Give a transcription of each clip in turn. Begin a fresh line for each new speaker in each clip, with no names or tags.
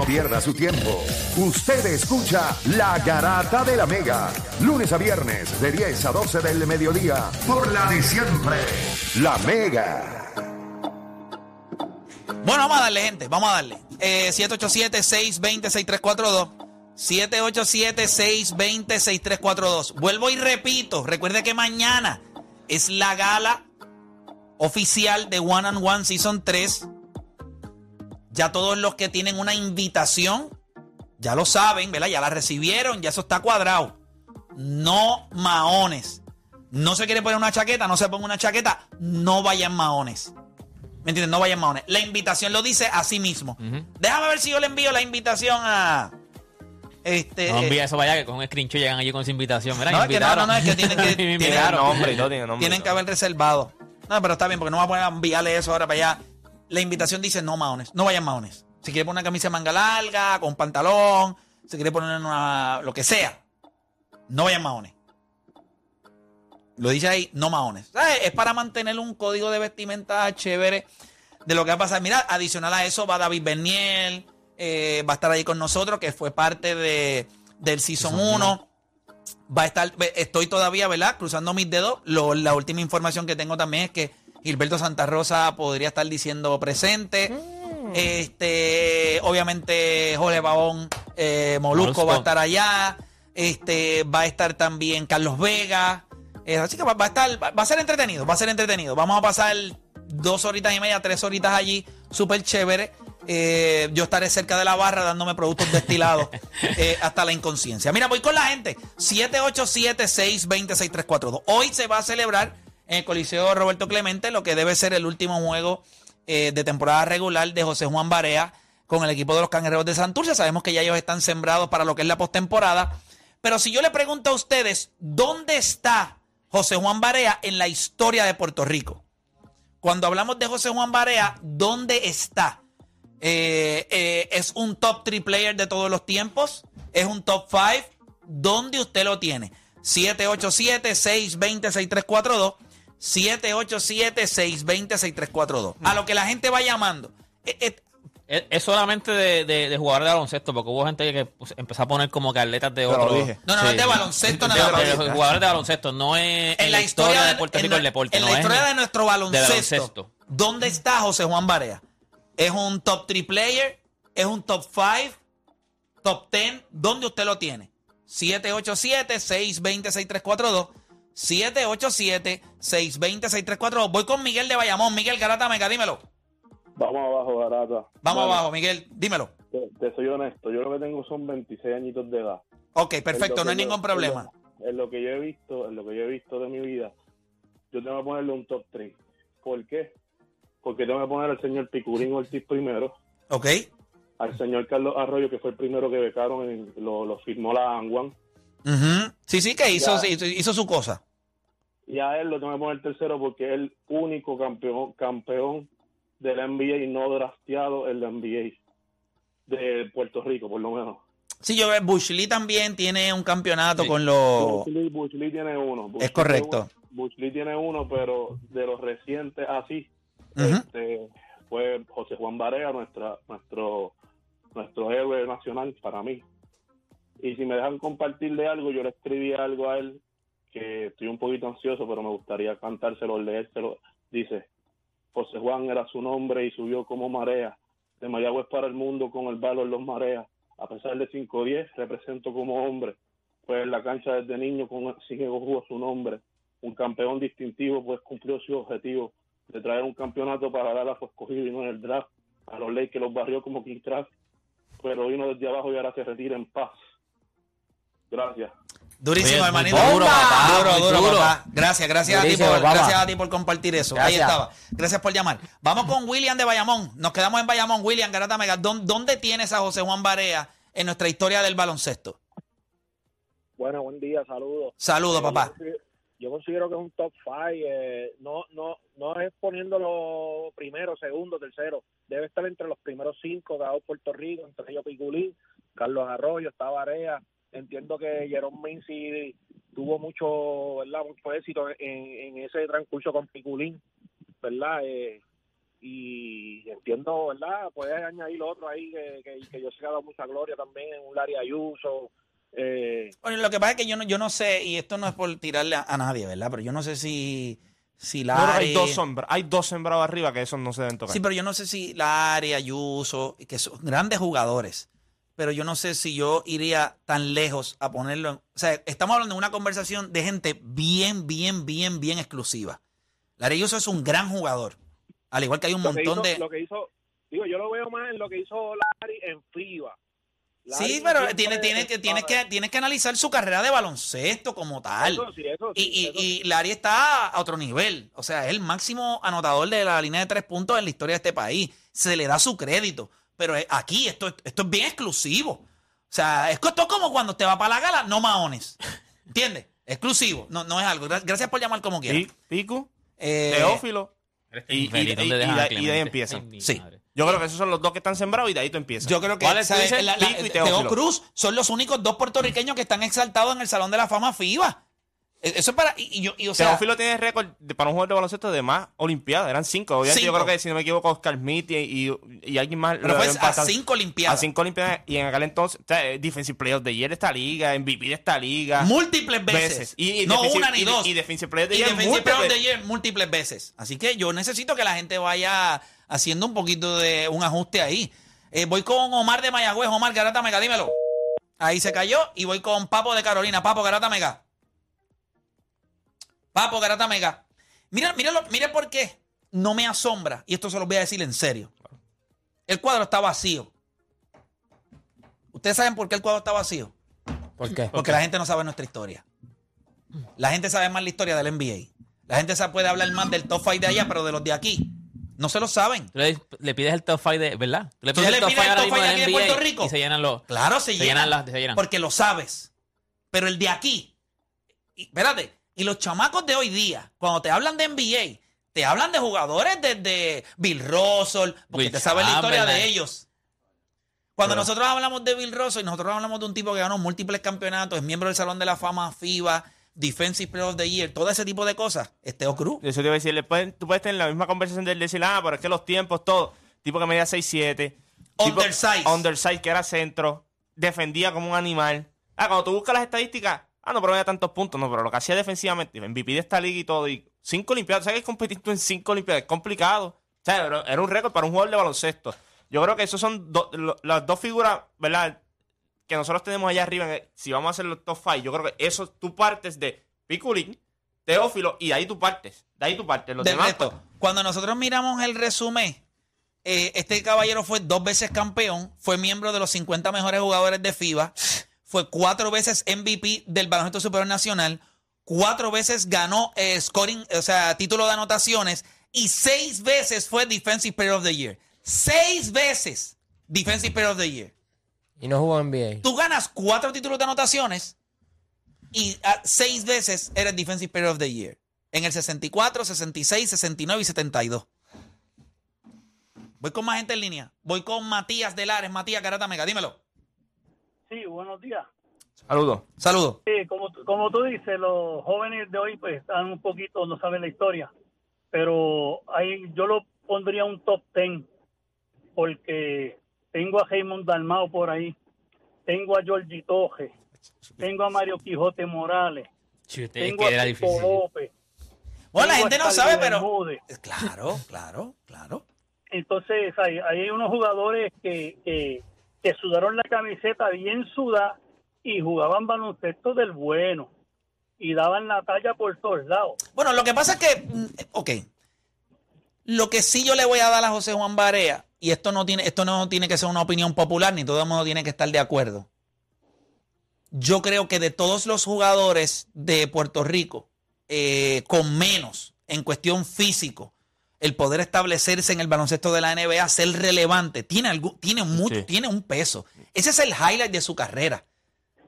no pierda su tiempo. Usted escucha La Garata de la Mega, lunes a viernes de 10 a 12 del mediodía, por la de siempre, La Mega.
Bueno, vamos a darle, gente. Vamos a darle. Eh, 787-620-6342. 787-620-6342. Vuelvo y repito. Recuerde que mañana es la gala oficial de One and One Season 3. Ya todos los que tienen una invitación, ya lo saben, ¿verdad? Ya la recibieron, ya eso está cuadrado. No maones. No se quiere poner una chaqueta, no se ponga una chaqueta, no vayan maones. ¿Me entiendes? No vayan maones. La invitación lo dice así mismo. Déjame ver si yo le envío la invitación a. Este.
No
eh,
envía eso vaya que con un screenshot llegan allí con su invitación. Mira,
No, es que no, no, no, es que tienen que-
Me
tienen-
invitaron.
nombre y todo tiene nombre.
tienen que haber reservado. No, pero está bien, porque no va a poner a enviarle eso ahora para allá. La invitación dice no maones, no vayan maones. Si quiere poner una camisa de manga larga, con pantalón, si quiere poner una, lo que sea, no vayan maones. Lo dice ahí, no maones. ¿Sabes? Es para mantener un código de vestimenta chévere de lo que va a pasar. Mira, adicional a eso va David Berniel, eh, va a estar ahí con nosotros, que fue parte de, del Season 1. Va a estar, estoy todavía, ¿verdad? Cruzando mis dedos. Lo- la última información que tengo también es que Gilberto Santa Rosa podría estar diciendo presente. Este, obviamente, Jorge Babón eh, Molusco,
Molusco.
va a estar allá. Este, va a estar también Carlos Vega. Eh, así que va, va a estar, va, va a ser entretenido, va a ser entretenido. Vamos a pasar dos horitas y media, tres horitas allí, súper chévere. Eh, yo estaré cerca de la barra dándome productos destilados eh, hasta la inconsciencia. Mira, voy con la gente. 787-620-6342. Hoy se va a celebrar en el Coliseo Roberto Clemente lo que debe ser el último juego eh, de temporada regular de José Juan Barea con el equipo de los Cangrejeros de Santurce. Sabemos que ya ellos están sembrados para lo que es la postemporada. Pero si yo le pregunto a ustedes, ¿dónde está José Juan Barea en la historia de Puerto Rico? Cuando hablamos de José Juan Barea, ¿dónde está? Eh, eh, ¿Es un top 3 player de todos los tiempos? ¿Es un top 5? ¿Dónde usted lo tiene? 787-620-6342. 787-620-6342. A lo que la gente va llamando. Eh, eh,
Es, es solamente de, de, de jugadores de baloncesto, porque hubo gente que pues, empezó a poner como que atletas de otro.
no, no, es de baloncesto
De-
nada más.
de jugadores de baloncesto, no es
en la historia
de Puerto Rico
la-
el deporte.
En
no
la
es
historia de nuestro baloncesto,
baloncesto.
¿dónde está José Juan Barea? ¿Es un top 3 player? ¿Es un top 5? ¿Top 10? ¿Dónde usted lo tiene? 787-620-6342. 787-620-6342. Voy con Miguel de Bayamón. Miguel Garata Mega, dímelo.
Vamos abajo, Garata.
Vamos abajo, Miguel, dímelo.
Te, te soy honesto, yo lo que tengo son 26 añitos de edad.
Ok, perfecto, no hay
yo-
ningún problema.
En lo, en lo que yo he visto, en lo que yo he visto de mi vida, yo tengo que ponerle un top 3. ¿Por qué? Porque tengo que poner al señor Picurín Ortiz primero,
Ok,
al señor Carlos Arroyo, que fue el primero que becaron, en- lo, lo firmó la Anguan,
Sí, sí, que hizo,
Ya.
hizo, hizo su cosa.
y a él lo tengo que poner tercero porque es el único campeón campeón de la NBA y no drafteado en la NBA de Puerto Rico, por lo menos.
Sí, yo veo, Bush Lee también tiene un campeonato
Sí.
con los...
Bush Lee, Bush Lee tiene uno. Bush
Es correcto.
tiene uno- Bush Lee tiene uno, pero de los recientes así,
Ujú.
este, fue José Juan Barea, nuestra, nuestro, nuestro héroe nacional para mí. Y si me dejan compartirle algo, yo le escribí algo a él que estoy un poquito ansioso, pero me gustaría cantárselo, leérselo. Dice, José Juan era su nombre y subió como marea, de Mayagüez para el mundo con el valor los mareas. A pesar de 5'10, represento como hombre, pues en la cancha desde niño con, sin ego jugó su nombre. Un campeón distintivo, pues cumplió su objetivo de traer un campeonato para Dallas fue escogido y no en el draft. A los Lakers los barrió como King pero vino desde abajo y ahora se retira en paz. Gracias.
Durísimo, hermanito. Duro,
duro, papá,
duro,
muy
duro,
duro.
papá. Gracias, gracias a, ti por,
papá.
gracias a ti por compartir eso. Ahí
Gracias.
estaba. Gracias por llamar. Vamos con William de Bayamón. Nos quedamos en Bayamón. William, Garata Mega. ¿Dó- ¿Dónde tienes a José Juan Barea en nuestra historia del baloncesto?
Bueno, buen día, saludos.
Saludos,
Eh,
papá.
Yo, considero- yo considero que es un top five. eh, no, no, no es poniéndolo primero, segundo, tercero. Debe estar entre los primeros cinco dado Puerto Rico, entre ellos Piculín, Carlos Arroyo, está Barea. Entiendo que Jerome Menzi tuvo mucho, ¿verdad? mucho éxito en, en ese transcurso con Piculín, ¿verdad? Eh, y entiendo, ¿verdad? Puedes añadir otro ahí que, que, que yo sé que ha dado mucha gloria también, un Larry Ayuso. Eh,
Bueno, lo que pasa es que yo no, yo no sé, y esto no es por tirarle a, a nadie, ¿verdad? Pero yo no sé si, si
No, no,
Larry...
hay dos sombra- hay dos sembrados arriba que esos no se deben tocar.
Sí, pero yo no sé si Larry, Ayuso, que son grandes jugadores, pero yo no sé si yo iría tan lejos a ponerlo. en- o sea, estamos hablando de una conversación de gente bien, bien, bien, bien exclusiva. Larry Ayuso es un gran jugador, al igual que hay un
lo,
montón
hizo,
de.
lo que hizo, digo, yo lo veo más en lo que hizo Larry en FIBA. Larry
Sí, pero
siempre
tienes, tienes, que, tienes, que, tienes que analizar su carrera de baloncesto como tal.
Eso sí, eso
Y, y, y Larry está a otro nivel. O sea, es el máximo anotador de la línea de tres puntos en la historia de este país. Se le da su crédito. Pero eh, aquí esto, esto es bien exclusivo. O sea, es esto es como cuando te va para la gala, no maones. ¿Entiendes? Exclusivo. No, no es algo. Gra- Gracias por llamar como quieras.
Pi- Pico,
Eh,
Teófilo. Y- y-
infeliz, ¿dónde
y-
dejas
y
a
de- y de ahí
mi
Sí.
Yo creo que esos son los dos que están sembrados y de ahí tú empiezas.
Yo creo que
¿Cuáles tú
¿sabes?
dices?
La- la-
Pico y
Teo
Teófilo.
Cruz son los únicos dos puertorriqueños que están exaltados en el Salón de la Fama FIBA. E- Eso es para. Y, y yo, y, o sea,
Teófilo tiene récord de- para un jugador de baloncesto de más Olimpiadas. Eran cinco. Obviamente,
Cinco.
yo creo que si no me equivoco, Oscar Smith y, y, alguien más.
pero
lo
fue a cinco
A
Olimpiadas.
cinco Olimpiadas. Y en aquel entonces, o sea, eh, Defensive Player the Year de esta liga, MVP de esta liga.
múltiples veces.
Y, y
no una ni dos.
Y Defensive Player
y
Year
Defensive Player the Year múltiples veces. Así que yo necesito que la gente vaya haciendo un poquito de un ajuste ahí. Eh, voy con Omar de Mayagüez. Omar Garata Mega, dímelo. Ahí se cayó. Y voy con Papo de Carolina. Papo Garata Mega. Papo Garata Mega. Mira, mira, lo- mira por qué no me asombra. Y esto se lo voy a decir en serio. El cuadro está vacío. ¿Ustedes saben por qué el cuadro está vacío?
¿Por qué?
Porque la gente no sabe nuestra historia. La gente sabe más la historia del NBA. La gente sa- puede hablar más del top 5 de allá, pero de los de aquí. No se lo saben.
Tú le, le pides el top 5 de, ¿verdad? Tú le
Tú
pides
le
el top
pides
5
el
ahora
top
mismo
five
del
aquí de Puerto Rico.
y se llenan los...
Claro, se,
Se
llenan.
llenan las- se llenan.
Porque lo sabes. Pero el de aquí. Y, espérate. Y los chamacos de hoy día, cuando te hablan de NBA, te hablan de jugadores desde Bill Russell, porque
Will
te sabes la historia de ellos. Cuando
Pero-
nosotros hablamos de Bill Russell, nosotros hablamos de un tipo que ganó múltiples campeonatos, es miembro del Salón de la Fama FIBA, Defensive Player of the Year, todo ese tipo de cosas. Es Teo Cruz.
Eso te iba a decir, tú puedes tener la misma conversación del decir, ah, pero es que los tiempos, todo. Tipo que medía 6'7. tipo-
Undersize.
Undersize, que era centro. Defendía como un animal. Ah, cuando tú buscas las estadísticas, ah, no promedia tantos puntos, no, pero lo que hacía defensivamente, MVP de esta liga y todo, y cinco olimpiadas, ¿sabes que competir tú en cinco olimpiadas? Es complicado. O sea, era, un récord para un jugador de baloncesto. Yo creo que esos son do- lo- las dos figuras, ¿verdad? Que nosotros tenemos allá arriba, si vamos a hacer los top five, yo creo que eso, tú partes de Piculín, Teófilo, y de ahí tú partes. De ahí tú partes. Los
Del
demás,
resto,
pues,
cuando nosotros miramos el resumen, eh, este caballero fue dos veces campeón, fue miembro de los 50 mejores jugadores de FIBA, fue cuatro veces MVP del Baloncesto Superior Nacional, cuatro veces ganó eh, scoring, o sea, título de anotaciones, y seis veces fue Defensive Player of the Year. Seis veces Defensive Player of the Year.
Y no jugó NBA.
Tú ganas cuatro títulos de anotaciones y ah, seis veces eres Defensive Player of the Year. En el 64, 66, 69 y 72. Voy con más gente en línea. Voy con Matías de Lares. Matías Carata Mega, dímelo.
Sí, buenos días.
Saludos.
Saludos.
Sí, como, tú- como tú dices, los jóvenes de hoy pues están un poquito, no saben la historia, pero ahí yo lo pondría un top ten porque tengo a Raymond Dalmao por ahí, tengo a Georgie Toje, tengo a Mario Quijote Morales,
Chute,
tengo
que
a. López.
Bueno, la gente no sabe, pero. Claro, claro, claro.
Entonces, hay, hay unos jugadores que, que, que sudaron la camiseta bien sudada y jugaban baloncesto del bueno y daban la talla por todos lados.
Bueno, lo que pasa es que. mm, Ok. Lo que sí yo le voy a dar a José Juan Barea, y esto no tiene, esto no tiene que ser una opinión popular, ni todo el mundo tiene que estar de acuerdo. Yo creo que de todos los jugadores de Puerto Rico, eh, con menos en cuestión físico, el poder establecerse en el baloncesto de la NBA, ser relevante, tiene, algo, tiene, mucho,
Sí.
tiene un peso. Ese es el highlight de su carrera.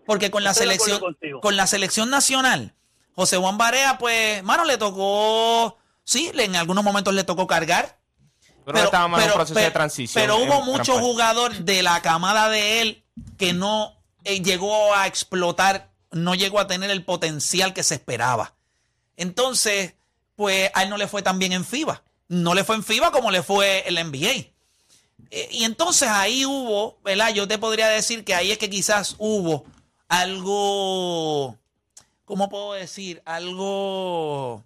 Porque con la selección, con la selección nacional, José Juan Barea, pues, mano, le tocó, sí, le- en algunos momentos le tocó cargar.
Creo que estaba más en un proceso de
pero-
transición.
pero hubo muchos jugadores de la camada de él que no eh, llegó a explotar, no llegó a tener el potencial que se esperaba. Entonces, pues a él no le fue tan bien en FIBA. No le fue en FIBA como le fue el NBA. Eh, y entonces ahí hubo, ¿verdad? Yo te podría decir que ahí es que quizás hubo algo, ¿cómo puedo decir? Algo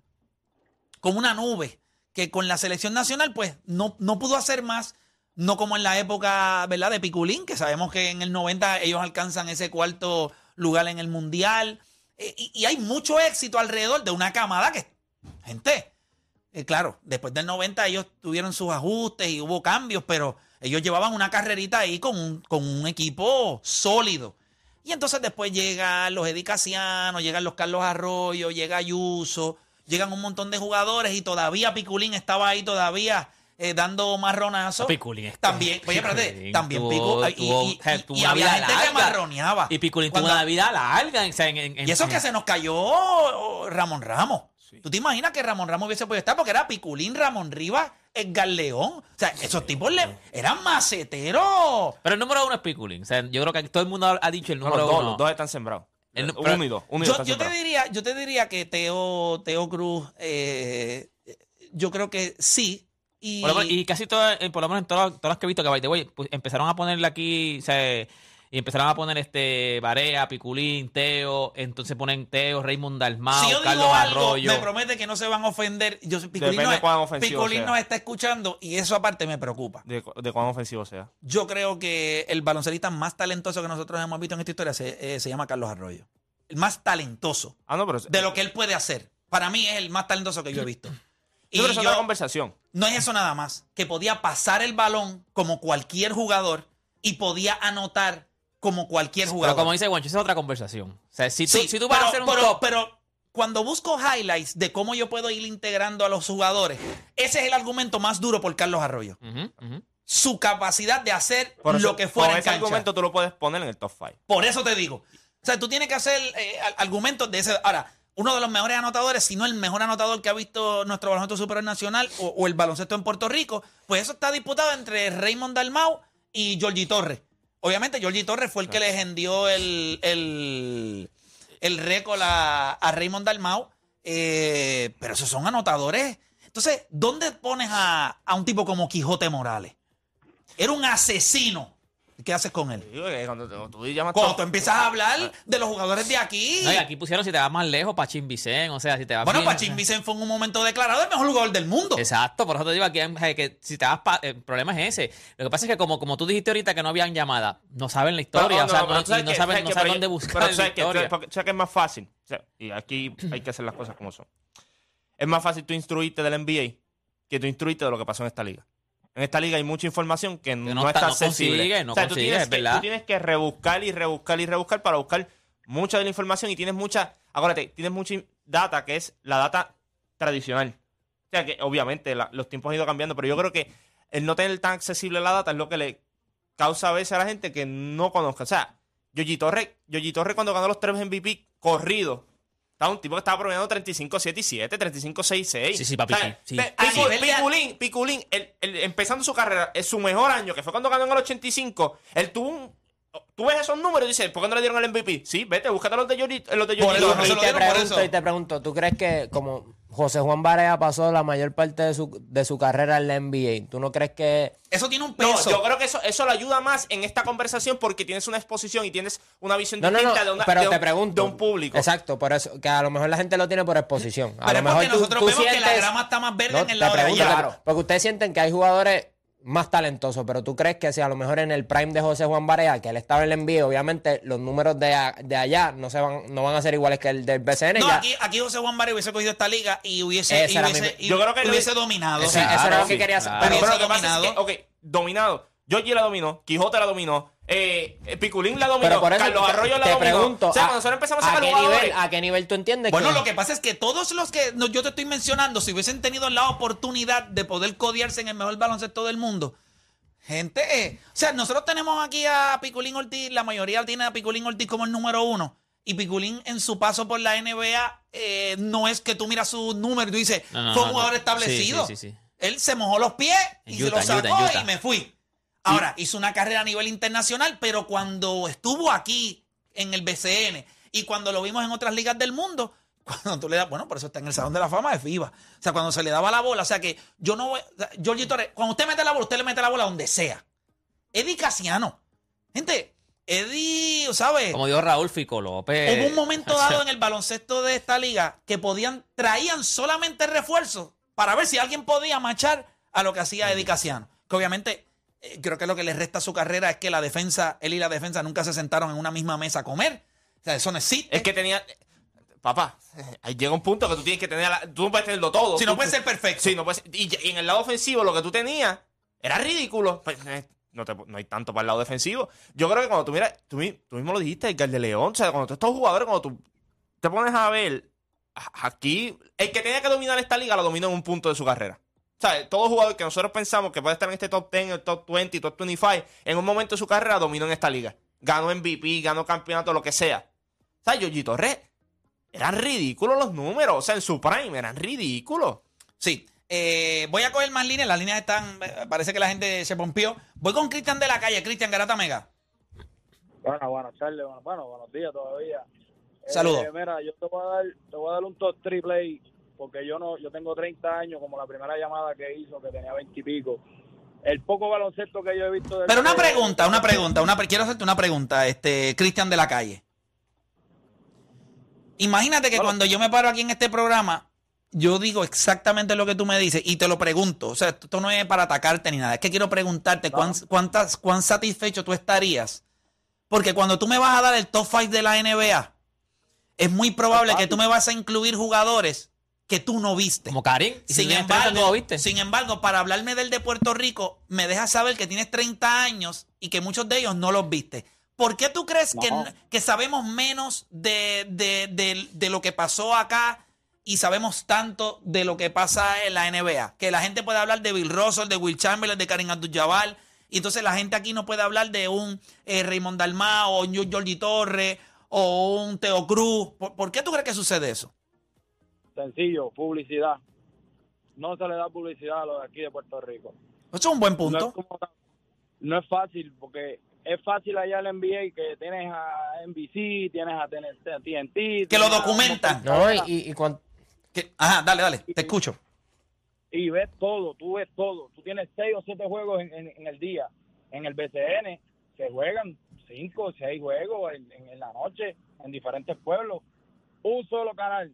como una nube, que con la selección nacional pues no, no pudo hacer más, no como en la época, ¿verdad? De Piculín, que sabemos que en el 90 ellos alcanzan ese cuarto lugar en el Mundial. Eh, y, y hay mucho éxito alrededor de una camada que, gente, eh, claro, después del 90 ellos tuvieron sus ajustes y hubo cambios, pero ellos llevaban una carrerita ahí con un, con un equipo sólido. Y entonces después llegan los Edicacianos, llegan los Carlos Arroyo, llega Ayuso, llegan un montón de jugadores y todavía Piculín estaba ahí todavía eh, dando marronazo.
Piculín está-
También, oye, espérate,
Piculín
también
tuvo-
Picu- y-
tuvo-
y, y-
tuvo
y
una
había gente que marroneaba.
Y Piculín tuvo
Cuando-
una vida larga. o sea, en- en- en-
y eso que se nos cayó Ramón Ramos. ¿Tú te imaginas que Ramón Ramos hubiese podido estar? Porque era Piculín, Ramón Rivas, Edgar León. O sea, esos tipos le, eran maceteros.
Pero el número uno es Piculín. O sea, yo creo que todo el mundo ha dicho el
No,
número
los dos,
uno.
los dos están sembrados.
El-
uno y dos. Uno y dos
Yo, te diría, yo te diría que Teo, Teo Cruz, eh, yo creo que sí. Y,
Por lo menos- y casi todas, eh, por lo menos en todas, todas las que he visto que by the way, pues, empezaron a ponerle aquí, o sea, y empezaron a poner este Barea, Piculín, Teo, entonces ponen Teo, Raymond Dalmau,
si yo
Carlos
digo algo,
Arroyo.
me promete que no se van a ofender. Yo, Piculín,
Depende
no,
cuán ofensivo
Piculín
sea.
nos está escuchando y eso aparte me preocupa.
De, de cuán ofensivo sea.
Yo creo que el baloncelista más talentoso que nosotros hemos visto en esta historia se, eh, se llama Carlos Arroyo. El más talentoso
Ah, no, pero.
de lo que él puede hacer. Para mí es el más talentoso que yo he visto.
Sí, pero es
yo-
otra conversación.
no es eso nada más, que podía pasar el balón como cualquier jugador y podía anotar como cualquier
Pero
jugador.
como dice Juancho, esa es otra conversación. O sea, si tú,
Sí,
si tú vas
pero,
a hacer un
pero-
top,
pero cuando busco highlights de cómo yo puedo ir integrando a los jugadores, ese es el argumento más duro por Carlos Arroyo. Su capacidad de hacer
Por eso,
lo que fuera
con
en
ese
cancha.
argumento tú lo puedes poner en el top 5.
Por eso te digo. O sea, tú tienes que hacer eh, argumentos de ese. Ahora, uno de los mejores anotadores, si no el mejor anotador que ha visto nuestro baloncesto superior nacional o, o el baloncesto en Puerto Rico, pues eso está disputado entre Raymond Dalmau y Georgie Torres. Obviamente, Georgie Torres fue el que le gendió el, el, el récord a, a Raymond Dalmau. eh, pero esos son anotadores. Entonces, ¿dónde pones a, a un tipo como Quijote Morales? Era un asesino. ¿Qué haces con él?
Cuando, tú llamas
Cuando
top-
tú empiezas a hablar de los jugadores de aquí.
No, y aquí pusieron si te vas más lejos, Pachín Vicen, o sea, si te vas
bueno,
bien,
Pachín
o sea.
Vicen fue en un momento declarado el mejor jugador del mundo.
Exacto, por eso te digo aquí eh, que si te vas pa- el problema es ese. Lo que pasa es que como, como tú dijiste ahorita que no habían llamada, no saben la historia,
Pero,
o sea,
no, que-
saben,
que-
dónde buscar
pero
la
sabes que,
historia.
porque- sabes que es más fácil. O sea, y aquí hay que hacer las cosas como son. Es más fácil tú instruirte del NBA que tú instruirte de lo que pasó en esta liga. En esta liga hay mucha información que, no,
no
está
está- no
accesible.
consigue, no
o sea, tú tienes
es
que, tú tienes que rebuscar y rebuscar y rebuscar para buscar mucha de la información y tienes mucha, acuérdate, tienes mucha data que es la data tradicional. O sea que obviamente la- los tiempos han ido cambiando, pero yo creo que el no tener tan accesible la data es lo que le causa a veces a la gente que no conozca. O sea, Yogi Torre, Yogi Torre cuando ganó los tres MVP corridos, estaba un tipo que estaba promediando 35, 7 y 7, 35, 6 y 6.
Sí, sí, papi,
O sea,
sí.
de-
Piculín, Piculín, el- el- empezando su carrera, en su mejor año, que fue cuando ganó en el 85, él tuvo un... Tú ves esos números y dices, ¿por qué no le dieron el MVP? Sí, vete, búscate los de Yogi, los de
Por eso se
y te pregunto,
eso.
y te pregunto, ¿tú crees que como José Juan Barea pasó la mayor parte de su, de su carrera en la NBA, ¿tú no crees que
Eso tiene un
No,
peso.
yo creo que eso, eso le ayuda más en esta conversación porque tienes una exposición y tienes una visión
No,
distinta
no,
de, una-
pero
de
te
un,
pregunto.
de un público.
Exacto, por eso, que a lo mejor la gente lo tiene por exposición. A
Pero
lo
es
mejor
porque
tú-
nosotros
tú
vemos que la grama está más verde
No,
en el lado de allá.
claro, porque ustedes sienten que hay jugadores más talentosos, pero tú crees que si a lo mejor en el prime de José Juan Barea, que él estaba en el envío, obviamente los números de, a- de allá no se van, no van a ser iguales que el del BCN.
No,
ya.
aquí, aquí José Juan Barrio hubiese cogido esta liga y hubiese, y hubiese,
mi-
y
yo creo que lo-
hubiese dominado.
Ese-
O sea,
eso era lo que
sí,
quería hacer.
claro.
Pero, pero lo que pasa es que,
dominado.
ok, dominado. Georgie la dominó, Quijote la dominó, eh, eh, Piculín la dominó,
Pero por eso
Carlos Arroyo la
te
dominó.
pregunto,
o sea,
a-
cuando nosotros empezamos a
¿a
sacar
qué
jugadores,
nivel, ¿a qué nivel tú entiendes
Bueno,
que
lo que pasa es que todos los que no, yo te estoy mencionando, si hubiesen tenido la oportunidad de poder codearse en el mejor baloncesto del mundo, gente, eh, o sea, nosotros tenemos aquí a Piculín Ortiz, la mayoría tiene a Piculín Ortiz como el número uno. Y Piculín en su paso por la NBA eh, no es que tú miras su número y tú dices,
No, no,
fue un
no,
jugador
no.
establecido.
Sí, sí, sí, sí.
Él se mojó los pies y se los sacó
Utah, en Utah.
y me fui. Ahora, hizo una carrera a nivel internacional, pero cuando estuvo aquí en el BCN y cuando lo vimos en otras ligas del mundo, Cuando tú le das, bueno, por eso está en el Salón de la Fama de FIBA. O sea, cuando se le daba la bola, o sea que yo no voy. Torres, cuando usted mete la bola, usted le mete la bola donde sea. Eddie Casiano. Gente, Eddie, ¿sabes?
Como dijo Raúl Fico López.
Hubo un momento dado en el baloncesto de esta liga que podían, traían solamente refuerzos para ver si alguien podía machar a lo que hacía Eddie Casiano. Que obviamente, creo que lo que le resta a su carrera es que la defensa, él y la defensa nunca se sentaron en una misma mesa a comer. O sea, eso no existe.
Es que tenía. Papá, ahí llega un punto que tú tienes que tener. la- tú no puedes tenerlo todo.
si
Tú-
no puede ser perfecto.
Sí, no puede ser- y, y en el lado ofensivo lo que tú tenías era ridículo. Pues, eh, no, te- no hay tanto para el lado defensivo. Yo creo que cuando tú miras, tú, tú mismo lo dijiste, Edgar de León, o sea, cuando tú estos jugadores, cuando tú te pones a ver, aquí, el que tenía que dominar esta liga lo dominó en un punto de su carrera. Todo jugador que nosotros pensamos que puede estar en este top 10, el top 20, top 25, en un momento de su carrera dominó en esta liga. Ganó MVP, ganó campeonato, lo que sea. O sea, Yogi Torres, eran ridículos los números. O sea, en su prime eran ridículos.
Sí. Eh, voy a coger más líneas. Las líneas están. eh, Parece que la gente se pompió. Voy con Cristian de la calle. Cristian Garata Mega.
Bueno, buenas tardes, bueno, bueno, buenos días todavía. Eh,
Saludos.
mira, yo te voy a dar, te voy a dar un top triple porque yo no, yo tengo 30 años, como la primera llamada que hizo, que tenía 20 y pico. El poco baloncesto que yo he visto del
Pero una pregunta, una pregunta, una pre- quiero hacerte una pregunta, este Cristian de la calle. Imagínate que
Bueno.
cuando yo me paro aquí en este programa, yo digo exactamente lo que tú me dices y te lo pregunto. O sea, esto no es para atacarte ni nada. Es que quiero preguntarte cuán, cuántas, cuán satisfecho tú estarías. Porque cuando tú me vas a dar el top 5 de la NBA, es muy probable que tú me vas a incluir jugadores que tú no viste.
Como Karim. Si
Sin
tienes 30, tú
embargo,
viste.
sin embargo, para hablarme del de Puerto Rico, me dejas saber que tienes 30 años y que muchos de ellos no los viste. ¿Por qué tú crees que,
No.
que sabemos menos de, de- de- de lo que pasó acá y sabemos tanto de lo que pasa en la NBA? Que la gente puede hablar de Bill Russell, de Will Chamberlain, de Karim Abdul-Jabbar, y entonces la gente aquí no puede hablar de un eh, Raymond Dalmau o un Jordi Torres o un Teo Cruz. ¿Por, por qué tú crees que sucede eso?
Sencillo, publicidad. No se le da publicidad a los de aquí de Puerto Rico.
Eso es un buen
No
punto.
es, como- no es fácil, porque es fácil allá el NBA que tienes a NBC, tienes a TNT.
Que lo documentan.
No, y, y, y cuan-
Que- Ajá, dale, dale, te escucho.
y ves todo, tú ves todo. Tú tienes seis o siete juegos en, en- en el día. En el BCN se juegan cinco o seis juegos en, en- en la noche en diferentes pueblos. Un solo canal,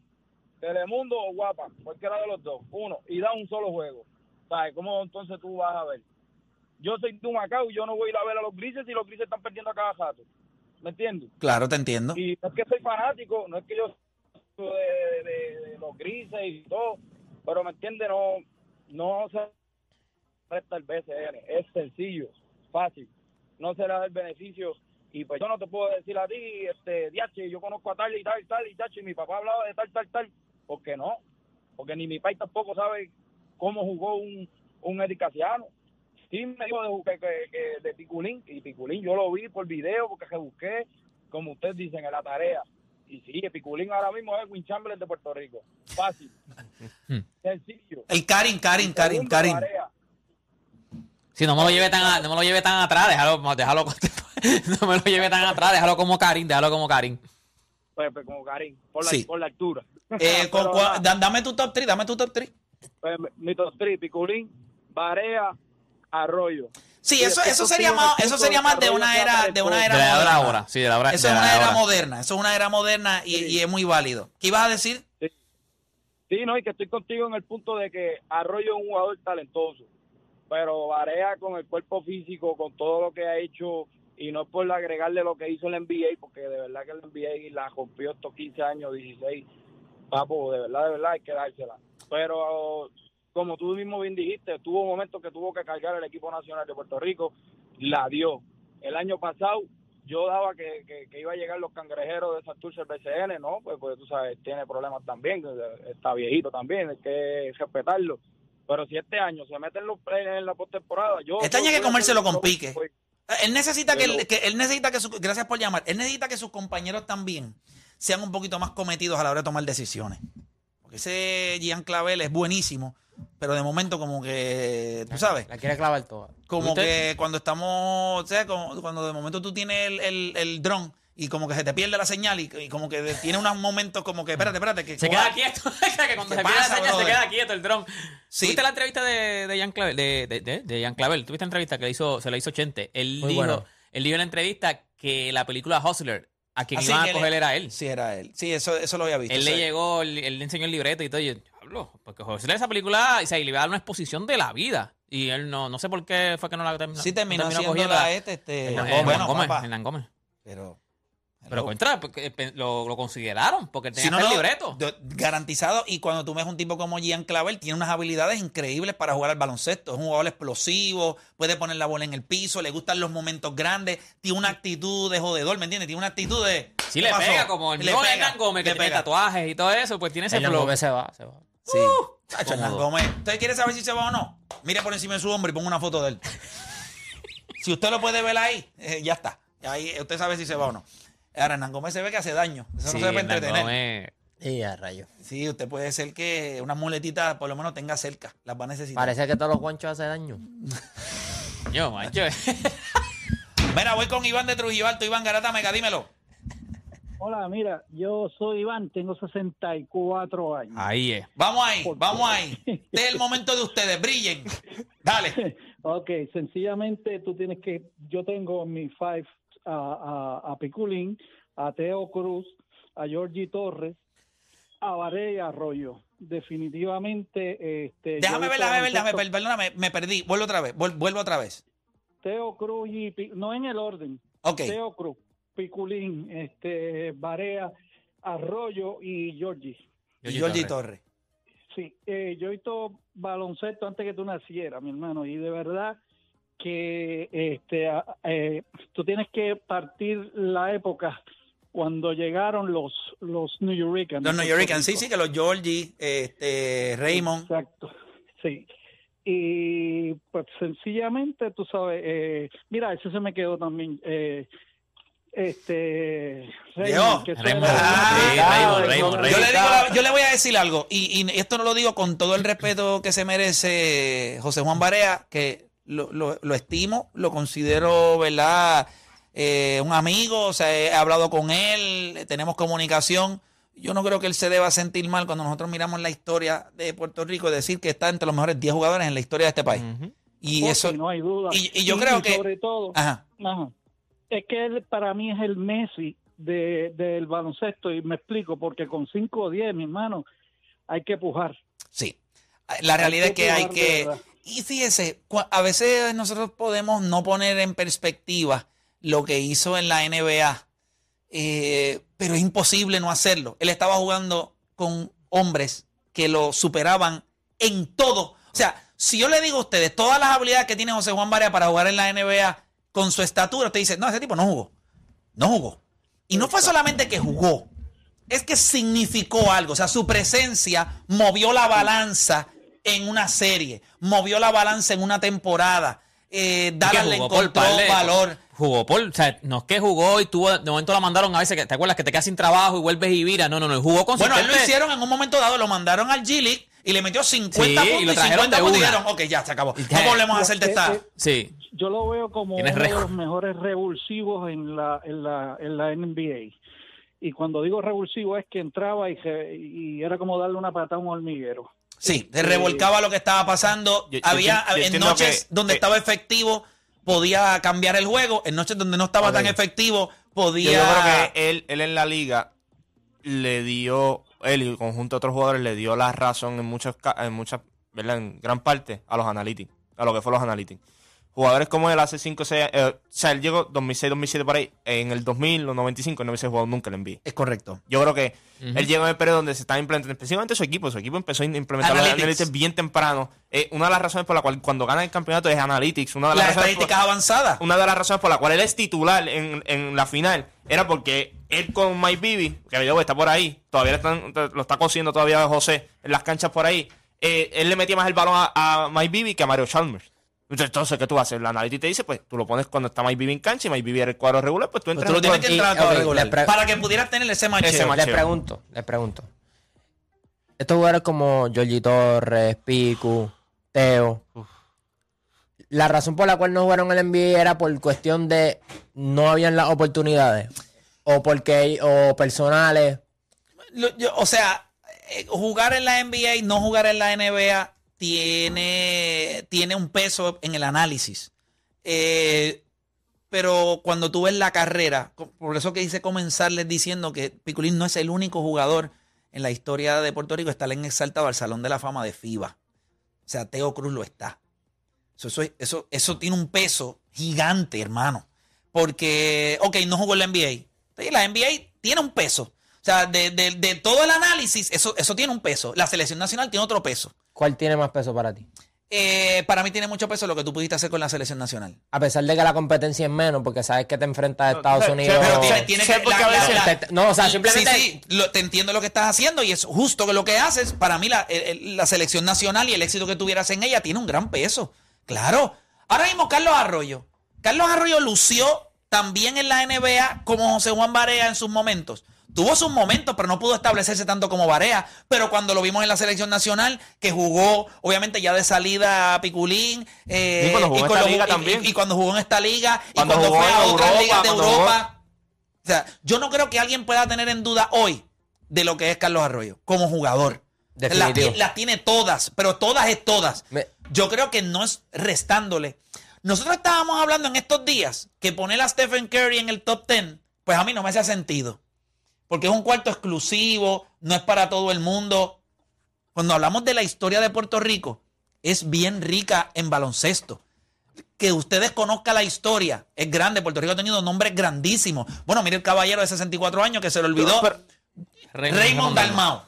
Telemundo o Guapa, cualquiera de los dos, uno, y da un solo juego. ¿Sabes? ¿Cómo entonces tú vas a ver? Yo soy de Macao y yo no voy a ir a ver a los grises si los grises están perdiendo a cada rato. ¿Me entiendes?
Claro, te entiendo.
Y no es que soy fanático, no es que yo soy de, de- de los grises y todo, pero me entiende, no, no se resta el BCN, es sencillo, fácil, no se le da el beneficio y pues yo no te puedo decir a ti, este, diache, yo conozco a tal y tal y tal y tal, y mi papá hablaba de tal, tal, tal, porque no, porque ni mi país tampoco sabe cómo jugó un, un Eddie Casiano. Sí me dijo de, que- que- que- de Piculín, y Piculín yo lo vi por video porque se busqué, como ustedes dicen, en la tarea. Y sí, Piculín ahora mismo es Win Chamberlain de Puerto Rico. Fácil. Sencillo.
El Karim,
Segundo,
Karim.
Barea.
Si no me lo lleve tan, a- no me lo lleve tan atrás, déjalo, déjalo, no me lo lleve tan atrás, déjalo como Karim, déjalo como Karim.
Pues, pues, como Karim, por la,
Sí.
por la altura.
Eh, con-
Pero,
con-
nada,
da- dame tu top 3, dame tu top 3.
pues, mi top three, Piculín, Barea, Arroyo.
Sí,
Y
eso, eso sería más, eso sería
de
más de una era, de una era
De la
moderna.
hora, sí, de la hora.
Eso
de
es
la
una era
hora.
moderna, eso es una era moderna y, y es muy válido. ¿Qué ibas a decir?
Sí, no, y que estoy contigo en el punto de que Arroyo es un jugador talentoso, pero Barea con el cuerpo físico, con todo lo que ha hecho, y no es por agregarle lo que hizo el NBA, porque de verdad que el NBA la rompió estos 15 años, 16, papo, de verdad, de verdad hay que dársela. Pero como tú mismo bien dijiste, tuvo momentos que tuvo que cargar el equipo nacional de Puerto Rico, la dio. El año pasado yo daba que, que, que iba a llegar los cangrejeros de Santurce el BCN, ¿no? Pues, pues tú sabes, tiene problemas también, está viejito también, hay que respetarlo. Pero si este año se mete en, los, en la postemporada, yo...
Este año hay que comérselo con pique. Él necesita que, que- él necesita que su- gracias por llamar, él necesita que sus compañeros también sean un poquito más cometidos a la hora de tomar decisiones. Porque ese Gian Clavel es buenísimo, pero de momento como que, tú sabes,
la quiere clavar toda.
como
¿Usted?
que cuando estamos, o sea, como- cuando de momento tú tienes el, el, el dron y como que se te pierde la señal y, y como que tiene unos momentos como que, espérate, espérate, que
Se
coja-
queda quieto. que cuando
¿Qué
se pierde la
pasa,
señal, se queda quieto el dron.
Sí.
¿Tuviste la entrevista de, de Jan Clavel? De, de, de, de Jan Clavel. ¿Tuviste la entrevista que le hizo, se la hizo Chente? Él
Muy
dijo,
bueno.
él dijo en la entrevista que la película Hustler, a quien
Así
iban a coger era él.
Sí, era él. Sí, eso, eso lo había visto.
Él le llegó, él, él le enseñó el libreto y todo. Y yo, diablo, porque Hustler esa película, o sea, y le iba a dar una exposición de la vida. Y él no, no sé por qué fue que no la terminó.
Sí terminó
no
haciendo
cogiendo.
la este, este,
Hernán Gómez, Gómez.
pero...
Pero contra, porque, eh, lo, lo consideraron, porque tenía
Si no,
el libreto.
garantizado. Y cuando tú ves un tipo como Gian Clavel, tiene unas habilidades increíbles para jugar al baloncesto. Es un jugador explosivo, puede poner la bola en el piso, le gustan los momentos grandes, tiene una actitud de jodedor, ¿me entiendes? Tiene una actitud de.
Sí,
¿qué
le
pasó?
pega, como el mismo Hernán Gómez, que
le
tiene
pega.
tatuajes y todo eso, pues tiene ese flow.
Se va, se va.
Sí.
Uh,
Tacho, Hernán Gómez. ¿Usted quiere saber si se va o no? Mire por encima de su hombro y ponga una foto de él. si usted lo puede ver ahí, eh, ya está. Ahí usted sabe si se va o no. Ahora, Hernán Gómez se ve que hace daño. Eso
Sí,
no se
Hernán
entretener.
Gómez.
Y a rayo.
Sí, usted puede ser que una muletita por lo menos tenga cerca. Las va a necesitar.
Parece que todos los guanchos hacen daño.
Yo, macho.
Mira, voy con Iván de Trujillo Alto. Iván Garata, mega, dímelo.
Hola, mira, yo soy Iván, tengo 64 años.
Ahí es.
Vamos ahí, vamos ahí. Este es el momento de ustedes, brillen. Dale.
Ok, sencillamente tú tienes que, yo tengo mi five a, a, a Piculín, a Teo Cruz, a Georgie Torres, a Varey y Arroyo. Definitivamente, este.
Déjame
yo
ver,
he
déjame ver,
visto
déjame ver,
baloncesto-
perdóname, me perdí. Vuelvo otra vez, vuel- vuelvo otra vez.
Teo Cruz y no en el orden.
Ok.
Teo Cruz, Piculín, este, Barea, Arroyo y Georgie.
Y Georgie Torres.
Sí, eh, yo he visto baloncesto antes que tú nacieras, mi hermano, y de verdad que este, eh, tú tienes que partir la época cuando llegaron los los New Yorkers.
Los New Yorkers, sí, sí, que los Georgie, este, Raymond.
Exacto, sí. Y pues sencillamente, tú sabes, eh, mira, eso se me quedó también. Eh, este. Que
Raymond,
Yo le, digo la- yo le voy a decir algo, y, y esto no lo digo con todo el respeto que se merece José Juan Barea, que lo, lo- lo estimo, lo considero, ¿verdad? Eh, un amigo, o sea, he hablado con él, tenemos comunicación. Yo no creo que él se deba sentir mal cuando nosotros miramos la historia de Puerto Rico y decir que está entre los mejores 10 jugadores en la historia de este país. Y eso,
no hay duda.
y- y yo creo que-
sobre todo,
ajá,
Ajá. Es que él para mí es el Messi de, del baloncesto y me explico, porque con 5 o 10, mi hermano, hay que pujar.
Sí. La realidad es que hay que... Y fíjese, a veces nosotros podemos no poner en perspectiva lo que hizo en la NBA, eh, pero es imposible no hacerlo. Él estaba jugando con hombres que lo superaban en todo. O sea, si yo le digo a ustedes todas las habilidades que tiene José Juan Barea para jugar en la NBA con su estatura, usted dice, no, ese tipo no jugó. No jugó. Y no fue solamente que jugó, es que significó algo. O sea, su presencia movió la balanza en una serie, movió la balanza en una temporada. Eh, Dallas le
por
encontró valor.
Jugó por, o sea, no es que jugó y tuvo, de momento la mandaron a veces, que, ¿te acuerdas que te quedas sin trabajo y vuelves y viras? No, no, no, jugó con
Bueno, él lo hicieron en un momento dado, lo mandaron al G League y le metió 50
Sí, y
puntos
lo
y,
trajeron
50
de
puntos y dijeron, ok, ya, se acabó. No volvemos a hacerte esta...
Eh, eh,
Sí.
Yo lo veo como uno de los mejores revulsivos en la, en la, en la NBA. Y cuando digo revulsivo es que entraba y, se- y era como darle una patada a un hormiguero.
Sí, se revolcaba lo que estaba pasando.
Yo- yo
Había
yo
en noches
que-
donde
que-
estaba efectivo, podía cambiar el juego. En noches donde no estaba tan efectivo, podía.
yo creo que él, él en la liga le dio, él y el conjunto de otros jugadores le dio la razón en muchas, en muchas, ¿verdad? En gran parte a los analytics, a lo que fue los analytics. Jugadores como él hace 5 o 6 o sea, él llegó 2006, 2007 por ahí, en el 2000, los 95, no hubiese jugado nunca el NBA.
Es correcto.
Yo creo que él llegó en el periodo donde se estaba implementando, específicamente su equipo, su equipo empezó a implementar los
Analytics.
analytics bien temprano. Eh, una de las razones por la cual cuando ganan el campeonato es analytics, una de las,
Las
razones por-
estadísticas avanzadas.
una de las razones por la cual él es titular en, en la final era porque él con Mike Bibby, que yo, está por ahí, todavía están- lo está cosiendo todavía José en las canchas por ahí, eh, él le metía más el balón a, a Mike Bibby que a Mario Chalmers. Entonces, entonces, ¿qué tú haces? La analítica te dice, pues tú lo pones cuando está Bibby en cancha y Bibby era el cuadro regular, pues tú
Pues
entras
tú lo
en
tienes que entrar regular. Para que pudieras tener ese macheo.
Ese macheo.
Les pregunto, les pregunto. Estos jugadores como Georgie Torres, Piku, Teo. La razón por la cual no jugaron el NBA era por cuestión de no habían las oportunidades. o porque o personales.
Yo- o sea, eh, jugar en la NBA y no jugar en la NBA tiene, tiene un peso en el análisis. Eh, pero cuando tú ves la carrera, por eso que hice comenzarles diciendo que Piculín no es el único jugador en la historia de Puerto Rico está en exaltado al Salón de la Fama de FIBA. O sea, Teo Cruz lo está. Eso, eso, es- eso, eso tiene un peso gigante, hermano. Porque, ok, no jugó en la NBA. La NBA tiene un peso. O sea, de, de- de todo el análisis, eso, eso tiene un peso. La selección nacional tiene otro peso.
¿Cuál tiene más peso para ti?
Eh, para mí tiene mucho peso lo que tú pudiste hacer con la selección nacional.
A pesar de que la competencia es menos, porque sabes que te enfrentas a Estados Unidos.
Pero
No.
tiene, tiene
Sí,
que.
porque
la-
a
la-
veces
la-
te- no, o sea, simplemente-
Sí, sí, lo- te entiendo lo que estás haciendo y es justo que lo que haces. Para mí, la, el- la selección nacional y el éxito que tuvieras en ella tiene un gran peso. Claro. Ahora mismo, Carlos Arroyo. Carlos Arroyo lució también en la NBA como José Juan Barea en sus momentos. Tuvo sus momentos, pero no pudo establecerse tanto como Barea. Pero cuando lo vimos en la selección nacional, que jugó, obviamente, ya de salida a Piculín. eh,
Y cuando jugó en
con
esta liga
y- cuando jugó en esta liga. Y
Cuando
cuando,
jugó
fue a otras
Europa,
ligas de
jugó-
Europa. O sea, yo no creo que alguien pueda tener en duda hoy de lo que es Carlos Arroyo como jugador. Las, las tiene todas, pero todas es todas.
Me-
Yo creo que no es restándole. Nosotros estábamos hablando en estos días que poner a Stephen Curry en el top 10, pues a mí no me hace sentido. Porque es un cuarto exclusivo, no es para todo el mundo. Cuando hablamos de la historia de Puerto Rico, es bien rica en baloncesto que ustedes conozcan la historia. Es grande. Puerto Rico ha tenido nombres grandísimos. Bueno, mire el caballero de 64 años que se le olvidó.
Pero-
Raymond Dalmau.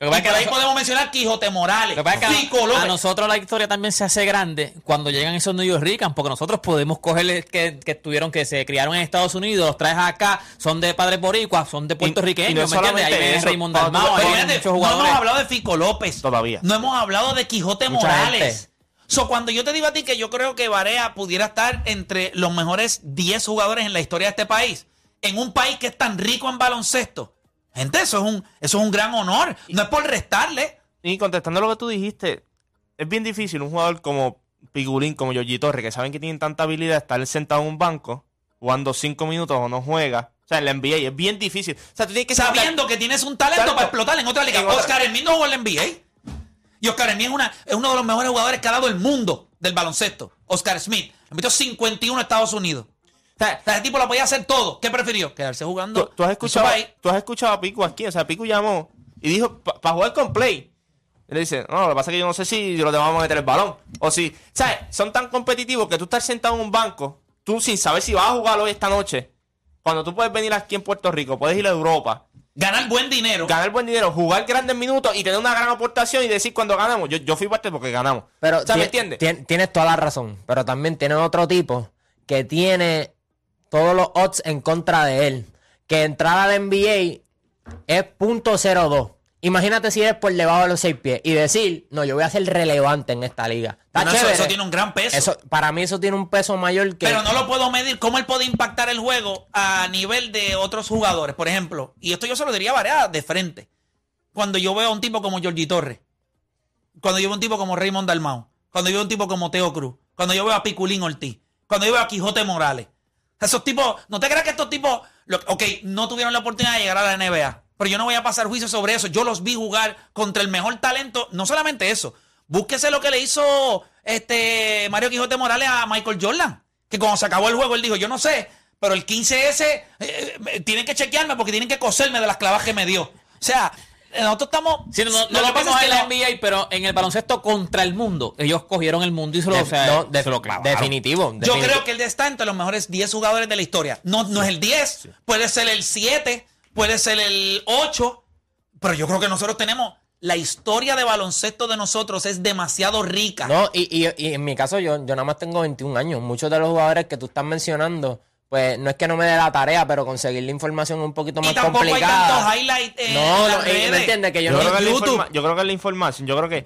Lo que
Y por ahí podemos mencionar Quijote Morales,
lo que pasa es que a- nosotros la historia también se hace grande cuando llegan esos New York Ricans, porque nosotros podemos cogerles que, que estuvieron, que se criaron en Estados Unidos, los traes acá, son de padres boricuas, son de puertorriqueños,
y no
¿me entiendes? Ahí viene Raymond ahí vienen muchos
no hemos hablado de Fico López.
Todavía.
No hemos hablado de Quijote
Mucha
Morales.
gente.
So, cuando yo te digo a ti que yo creo que Barea pudiera estar entre los mejores 10 jugadores en la historia de este país, en un país que es tan rico en baloncesto, gente, eso es un, eso es un gran honor. No es por restarle.
Y contestando lo que tú dijiste, es bien difícil un jugador como Pigulín, como Yogi Torre, que saben que tienen tanta habilidad estar sentado en un banco, jugando cinco minutos o no juega. O sea, en la NBA es bien difícil. O sea, tú tienes que
sabiendo que tienes un talento
Talento.
para explotar en otra liga.
En otra-
Oscar Hermín no jugó en la NBA. Y Oscar Hermín es, una, es uno de los mejores jugadores que ha dado el mundo del baloncesto. Oscar Smith. Le metió 51 a Estados Unidos. O sea, ese tipo lo podía hacer todo. ¿Qué prefirió? Quedarse jugando.
¿Tú, tú has escuchado, tú has escuchado a Pico aquí. O sea, Pico llamó y dijo, para jugar con Play. Y le dice, no, lo que pasa es que yo no sé si lo te vamos a meter el balón. O si, ¿sabes? Son tan competitivos que tú estás sentado en un banco, tú sin saber si vas a jugar hoy esta noche. Cuando tú puedes venir aquí en Puerto Rico, puedes ir a Europa,
Ganar buen dinero.
ganar buen dinero, jugar grandes minutos y tener una gran aportación y decir cuando ganamos, yo, yo fui parte porque ganamos.
Pero
o sea, ¿me
ti-
entiendes?
ti- tienes toda la razón. Pero también tiene otro tipo que tiene todos los odds en contra de él. Que entrar al NBA es .02. Imagínate si eres por debajo de los seis pies y decir, no, yo voy a ser relevante en esta liga. Está
eso, tiene un gran peso.
Eso- para mí eso tiene un peso mayor que...
Pero no lo puedo medir. ¿Cómo él puede impactar el juego a nivel de otros jugadores? Por ejemplo, y esto yo se lo diría a Barea de frente. Cuando yo veo a un tipo como Georgie Torres, cuando yo veo a un tipo como Raymond Dalmau, cuando yo veo a un tipo como Teo Cruz, cuando yo veo a Piculín Ortiz, cuando yo veo a Quijote Morales. Esos tipos, no te creas que estos tipos, ok, no tuvieron la oportunidad de llegar a la NBA, pero yo no voy a pasar juicio sobre eso. Yo los vi jugar contra el mejor talento, no solamente eso. Búsquese lo que le hizo este Mario Quijote Morales a Michael Jordan, que cuando se acabó el juego él dijo, yo no sé, pero el 15S eh, eh, tienen que chequearme porque tienen que coserme de las clavas que me dio. O sea, nosotros estamos...
Sí, no, no,
lo que
lo vemos en la NBA, pero en el baloncesto contra el mundo, ellos cogieron el mundo y se lo,
Def-
o sea,
no, def-
se lo clavaron.
definitivo.
Yo creo que él está entre los mejores 10 jugadores de la historia. No, no es el 10, puede ser el 7, puede ser el 8, pero yo creo que nosotros tenemos la historia de baloncesto de nosotros es demasiado rica.
No, y, y- y en mi caso yo, yo nada más tengo 21 años. Muchos de los jugadores que tú estás mencionando, pues no es que no me dé la tarea, pero conseguir la información es un poquito
y
más
tampoco hay
complicada.
tantos highlights en
no,
las
no, eh,
redes.
¿me entiendes? Que yo,
Yo,
no...
creo que
YouTube.
yo creo que es la información. Yo creo que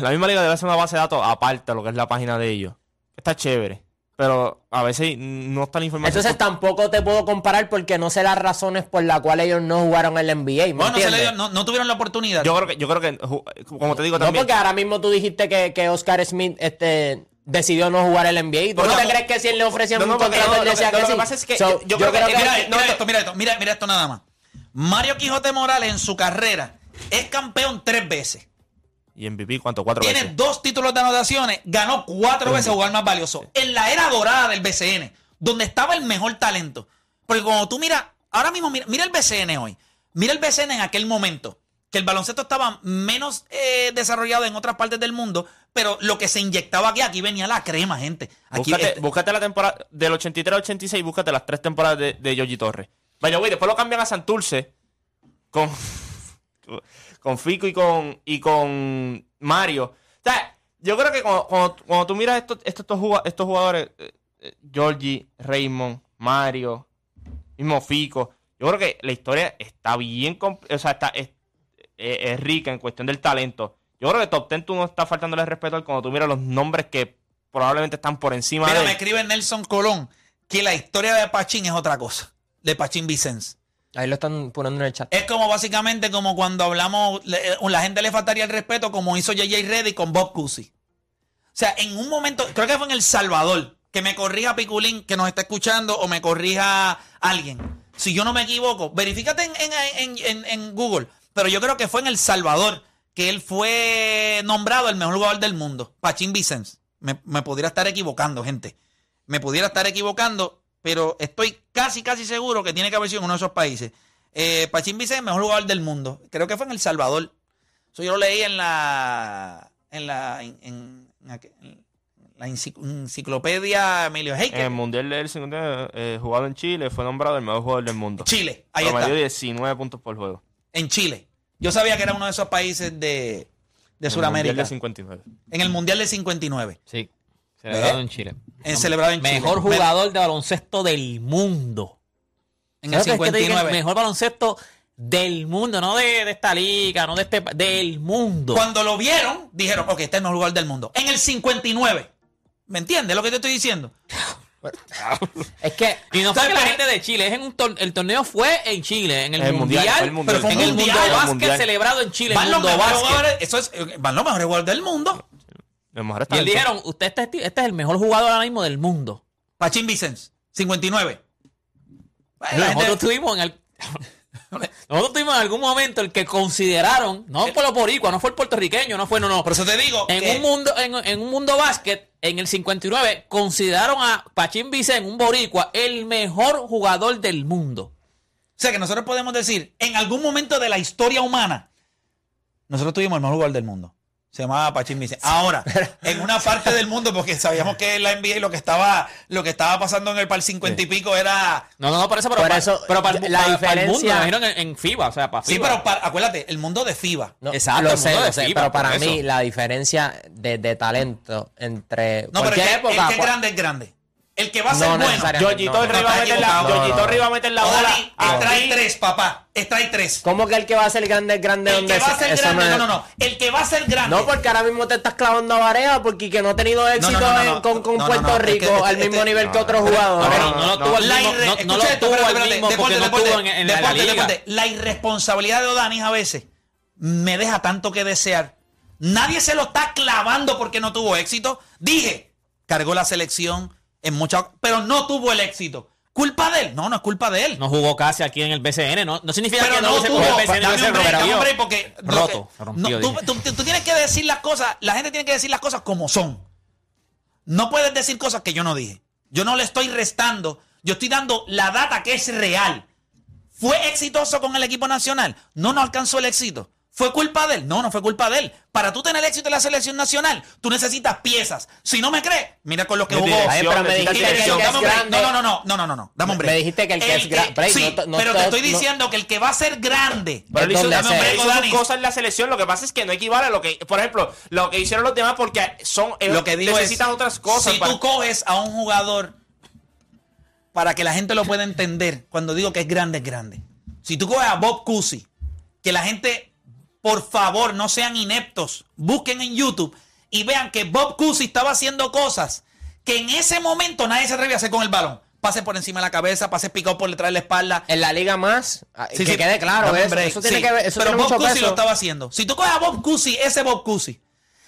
la misma liga debe hacer una base de datos aparte de lo que es la página de ellos. Está chévere. Pero a veces no está la información.
Entonces tampoco te puedo comparar porque no sé las razones por las cuales ellos no jugaron en la NBA. ¿me
Bueno, se le dio- no, no tuvieron la oportunidad.
yo creo que, yo creo que, como te digo
No,
también.
porque ahora mismo tú dijiste que, que Oscar Smith este, decidió no jugar el NBA. ¿Tú
Bueno,
no te
no,
crees que si él le ofrecía
no,
un contrato,
no,
él
lo
decía
que-
que
lo
sí?
que pasa es que
So,
yo- yo creo que-
creo
Mira,
que-
mira esto, mira esto, mira, mira esto nada más. Mario Quijote Morales en su carrera es campeón tres veces.
¿Y MVP cuánto? Cuatro
Tiene
veces.
dos títulos de anotaciones, ganó cuatro veces jugar más valioso. En la era dorada del BCN, donde estaba el mejor talento. Porque cuando tú miras, ahora mismo mira, mira el BCN hoy, mira el BCN en aquel momento, que el baloncesto estaba menos eh, desarrollado en otras partes del mundo, pero lo que se inyectaba aquí, aquí venía la crema, gente. Aquí,
Búscate,
este-
búscate la temporada del 83 al 86, búscate las tres temporadas de, de Yogi Torres. Vaya, güey, después lo cambian a Santurce con, con Fico y con, y con Mario. O sea, yo creo que cuando, cuando- cuando tú miras estos, estos, estos juga- estos jugadores, eh, eh, Georgie, Raymond, Mario, mismo Fico, yo creo que la historia está bien, o sea, está, es, es- es rica en cuestión del talento. Yo creo que Top Ten tú no estás faltándole respeto cuando tú miras los nombres que probablemente están por encima
Mira,
de
me escribe Nelson Colón que la historia de Pachín es otra cosa, de Pachín Vicens.
Ahí lo están poniendo en el chat.
Es como básicamente como cuando hablamos, le- eh, la gente le faltaría el respeto como hizo JJ Reddy con Bob Cousy. O sea, en un momento, creo que fue en El Salvador, que me corrija Piculín, que nos está escuchando, o me corrija alguien. Si yo no me equivoco, verifícate en, en- en- en- en Google, pero yo creo que fue en El Salvador que él fue nombrado el mejor jugador del mundo, Pachín Vicens. Me, me pudiera estar equivocando, gente. Me pudiera estar equivocando, pero estoy casi, casi seguro que tiene que haber sido en uno de esos países. Eh, Pachín Vicens, mejor jugador del mundo. Creo que fue en El Salvador. Eso yo lo leí en la. En la. En, la enci- enciclopedia Emilio
En el
Heiker.
Mundial del 50 eh, jugado en Chile, fue nombrado el mejor jugador del mundo.
Chile. Ahí
Promedio
está.
19 puntos por juego.
En Chile. Yo sabía que era uno de esos países de, de
En el
Sudamérica.
Mundial del 59.
En el Mundial del 59.
Sí. Celebrado
¿Eh?
en Chile.
En celebrado en Chile.
Mejor
Me-
jugador de baloncesto del mundo.
En el
¿Sabes qué te digo?
59.
Mejor baloncesto del mundo, no de, de esta liga, no de este, del mundo.
Cuando lo vieron, dijeron, ok, este es el mejor jugador del mundo. En el 59. ¿Me entiendes lo que te estoy diciendo?
Es que
Y no fue
¿Sabes
que la gente de Chile, es en un tor- el torneo fue en Chile, en el,
El
mundial,
mundial, fue el mundial.
pero fue en el
el
mundo
mundial, el
básquet
mundial.
celebrado en Chile,
Van los
mundo
mejores jugadores, eso es, eh, van los mejores jugadores del mundo.
Y él dijeron, usted este, este es el mejor jugador ahora mismo del mundo.
Pachín Vicens, 59. Bueno, la
Nosotros
gente-
tuvimos en el nosotros tuvimos en algún momento el que consideraron, no por los boricuas, no fue el puertorriqueño, no fue, no, no.
por eso te digo
En
que
un mundo, en, en un mundo básquet, en el 59, consideraron a Pachín Vicen, un boricua, el mejor jugador del mundo.
O sea, que nosotros podemos decir, en algún momento de la historia humana, nosotros tuvimos el mejor jugador del mundo. Se llamaba Pachín Vicente. Ahora, en una parte del mundo, porque sabíamos que en la NBA lo que estaba, lo que estaba pasando en el par 50 y pico era.
No, no, no, por eso, pero,
Por
para,
eso,
pero para, el-
la
para- para el mundo,
diferencia-
me imagino en, en FIBA, o sea, para
Sí,
FIBA.
pero para- acuérdate, el mundo de FIBA.
No,
Exacto,
lo
el
sé,
mundo
lo
de
sé,
FIBA,
pero para mí
eso.
la diferencia de, de talento entre
No, pero el que,
época...
el que es grande es grande. El que va a
No
ser bueno.
necesariamente.
Yoyito
No, no,
Riva
no,
meter la,
no,
no.
Meter bola.
Dani, extrae
aquí.
tres, papá. Extrae tres.
¿Cómo que el que va a ser grande es grande
El
donde
que va a
se-
ser grande,
es-
no, no, no. El que va a ser grande.
No, porque ahora mismo te estás clavando a Varea porque que no ha tenido éxito
no, no, no.
con, con
No, no,
Puerto
no, es que
Rico al mismo
este-
nivel que
no,
otros
no,
jugadores.
No, no, no,
No,
no, no no. La
irresponsabilidad de Odanis a veces me deja tanto que desear. Nadie se lo está clavando porque no tuvo éxito. Dije, cargó la selección en muchas, pero no tuvo el éxito. ¿Culpa de él? No, no es culpa de él.
No jugó casi aquí en el BCN, no, no significa
pero
que no,
no
hubiese
tuvo.
el BCN,
Dame un break, dame un break porque
Roto,
que-
se rompió,
no, tú- tú- tú tienes que decir las cosas, la gente tiene que decir las cosas como son. No puedes decir cosas que yo no dije. Yo no le estoy restando, yo estoy dando la data que es real. ¿Fue exitoso con el equipo nacional? No, no alcanzó el éxito. ¿Fue culpa de él? No, no fue culpa de él. Para tú tener éxito en la selección nacional, tú necesitas piezas. Si no me crees, mira con los que jugó.
pero me dijiste que el que es grande-
No, no, no, no, no, no, no, dame un
Me
break.
dijiste que el que es gra- break,
sí,
no te- no
pero te estoy
no-
diciendo que el que va a ser grande.
Pero hizo, dame un break, cosas en la selección. Lo que pasa es que no equivale a lo que, por ejemplo, lo que hicieron los demás porque son
Lo que digo
necesitan
es,
otras cosas.
si
para-
tú coges a un jugador para que la gente lo pueda entender, cuando digo que es grande, es grande. Si tú coges a Bob Cousy, que la gente, por favor, no sean ineptos, busquen en YouTube y vean que Bob Cousy estaba haciendo cosas que en ese momento nadie se atrevía a hacer con el balón. Pase por encima de la cabeza, pase picado por detrás de la espalda.
En la liga más, ah,
Sí,
que
sí,
quede claro,
un
eso, tiene
sí.
que ver, eso
Pero
tiene
Bob Cousy lo estaba haciendo. Si tú coges a Bob Cousy, ese Bob Cousy,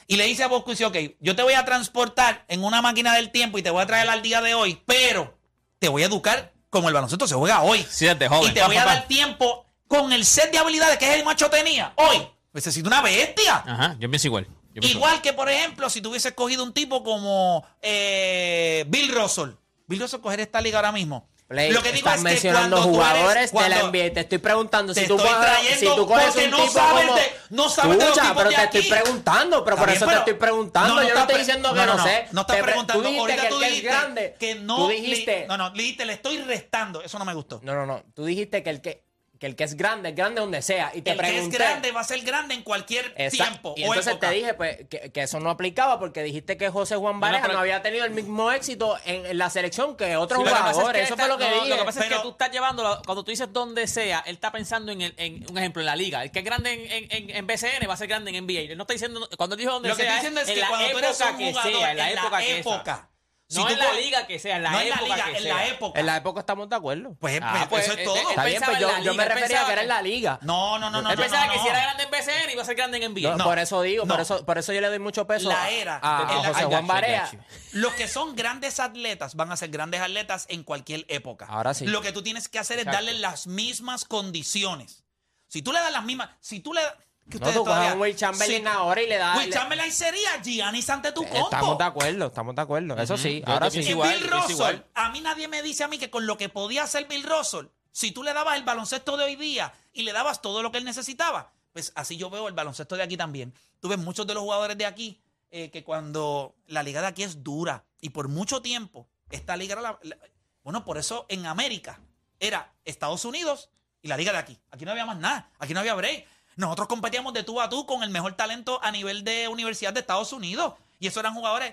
y le dice a Bosco, ok, yo te voy a transportar en una máquina del tiempo y te voy a traer al día de hoy, pero te voy a educar como el baloncesto se juega hoy.
Sí, desde joven.
Y te voy a dar tiempo con el set de habilidades que el macho tenía hoy. Necesito una bestia.
Ajá, yo pienso igual. Yo pienso
Igual que, por ejemplo, si tú hubieses cogido un tipo como eh, Bill Russell. Bill Russell coger esta liga ahora mismo.
Play,
Lo que digo
estás
es que
mencionando
cuando tú eres-
jugadores de la NBA. Te estoy preguntando
Te
si tú
estoy
coges,
trayendo
si tú coges
porque
un
no
tipo
sabes
como...
de- no sabes de los
Escucha,
tipos
pero
de
te estoy preguntando, pero por
bien,
eso te estoy preguntando.
no, no
Yo no estoy diciendo
no,
que no,
no,
sé.
No estás
Te
preguntando.
Tú dijiste
Ahorita
que
tú
el que es
dijiste
grande.
que no.
Tú
le-
dijiste...
no, no, le dijiste, le estoy restando. Eso no me gustó.
No, no, no. Tú dijiste que el que, que el que es grande es grande donde sea. Y te
el que es grande va a ser grande en cualquier
Exacto.
tiempo.
Y
o
entonces
época.
te dije pues, que, que eso no aplicaba porque dijiste que José Juan
no,
Vareja no, había tenido el mismo éxito en, en la selección que otros
Sí, es
jugadores.
que
eso
está-
fue lo que
no,
dije.
Lo que pasa es
Pero-
que tú estás llevándolo, cuando tú dices donde sea, él está pensando en, el, en un ejemplo, en la liga. El que es grande en, en, en- en BCN va a ser grande en NBA. Él no está diciendo, cuando él dijo donde
Lo que
sea,
estoy diciendo es
en
que
la
cuando tú eres
época
un
que
jugador,
sea, en la
en
época
la
que
época. Si
no
tú
en la
co-
liga que sea, en la
no en la
época
liga,
que
en
sea.
la época.
En la época estamos de acuerdo.
Pues,
Ah,
pues, eso
pues,
es todo.
eh,
Está bien,
pensaba
pues yo, yo me refería a que era en la liga.
No, no, no, no.
Él
no,
pensaba
no,
que
no.
si era grande en BCN iba a ser grande en NBA.
No,
No.
Por eso digo,
No.
por eso, por eso yo le doy mucho peso
La
a-
era.
a, a
En la-
José Juan Barea.
Los que son grandes atletas van a ser grandes atletas en cualquier época.
Ahora sí.
Lo que tú tienes que hacer es
Exacto.
darle las mismas condiciones. Si tú le das las mismas, si tú le que
No, tú coges a un Will Chamberlain
Sí.
ahora y le das.
Will Chamberlain sería Giannis Antetokounmpo.
Estamos de acuerdo, estamos de acuerdo. Eso sí,
Yo-
ahora sí.
Y
igual,
Bill Russell,
igual.
a mí nadie me dice a mí que con lo que podía hacer Bill Russell, si tú le dabas el baloncesto de hoy día y le dabas todo lo que él necesitaba, pues así yo veo el baloncesto de aquí también. Tú ves muchos de los jugadores de aquí eh, que cuando la liga de aquí es dura y por mucho tiempo esta liga era la, la- bueno, por eso en América era Estados Unidos y la liga de aquí. Aquí no había más nada, aquí no había break. Nosotros competíamos de tú a tú con el mejor talento a nivel de universidad de Estados Unidos. Y esos eran jugadores,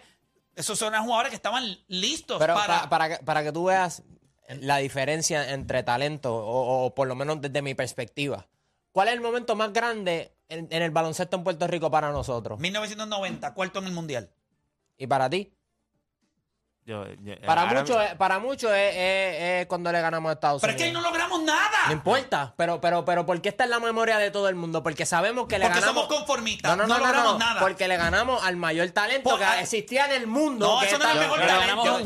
esos eran jugadores que estaban listos
Pero
para.
pa- para, que, para que tú veas la diferencia entre talento, o, o por lo menos desde mi perspectiva. ¿Cuál es el momento más grande en, en el baloncesto en Puerto Rico para nosotros?
1990, cuarto en el mundial.
¿Y para ti?
Yo- yo-
Para muchos para muchos es, es- es cuando le ganamos a Estados
Pero es que ahí
Unidos.
no logramos nada.
No importa, pero, pero, pero ¿por qué está en la memoria de todo el mundo? Porque sabemos que le
porque
ganamos.
somos conformistas.
No,
No,
no,
logramos
no,
nada.
Porque le ganamos al mayor talento
Por-
que existía en el mundo.
No,
que
eso no es el mejor talento.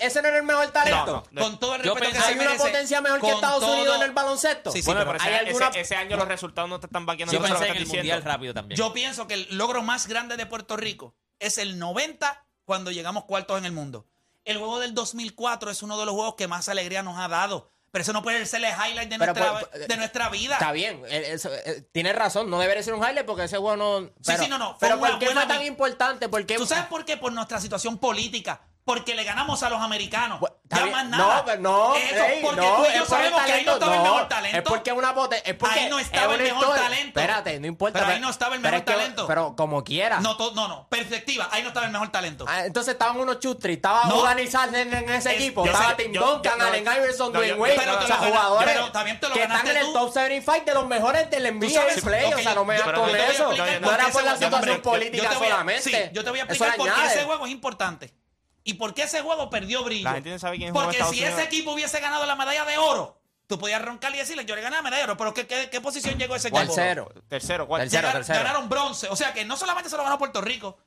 ese no era el mejor talento.
No, no.
Con todo el
Yo
respeto que se
Hay una potencia mejor que Estados
todo-
Unidos en el baloncesto.
Sí, sí,
Bueno,
pero
ese,
alguna-
ese- ese año los resultados no te están vaqueando.
Yo pensé
que
en el mundial rápido también.
Yo pienso que el logro más grande de Puerto Rico es el 90 cuando llegamos cuartos en el mundo. El juego del 2004 es uno de los juegos que más alegría nos ha dado. Pero eso no puede ser el highlight de, nuestra,
pues,
de nuestra vida.
Está bien, eh, eh, tienes razón, no debería ser un highlight porque ese juego no. Pero,
sí, no, no, fue
Pero ¿por qué fue tan importante?
¿Tú sabes por qué? Por nuestra situación política. Porque le ganamos a los americanos.
Pues,
ya más nada.
No, pero no,
Eso,
ey,
porque
no,
tú y yo sabemos que ahí no estaba el mejor talento.
Es porque una es porque
Ahí no estaba
es
el mejor talento.
Espérate, no importa.
Pero ahí no estaba el
pero
mejor
es que-
talento.
Pero como quiera.
No, no, no. Perspectiva. Ahí no estaba el mejor talento.
Ah, Entonces estaban unos chustris, estaba
No.
Juan en, en ese
Es-
equipo, estaba Tim Duncan, Allen Iverson, Dwayne Wade, o sea, jugadores
pero también te lo
que están en el top 75 de los mejores del NBA play, o sea, no me con eso. No era por la situación política solamente.
sí, yo te voy a explicar por qué ese juego es importante. ¿Y por qué ese juego perdió brillo?
La gente no sabe quién
Porque si
Unidos.
ese equipo hubiese ganado la medalla de oro, tú podías roncar y decirle, yo le gané la medalla de oro, pero ¿qué, qué, qué posición llegó ese equipo?
Tercero.
Tercero, cuarto.
Tercero.
Llegar- Ganaron bronce. O sea que no solamente se lo ganó Puerto Rico,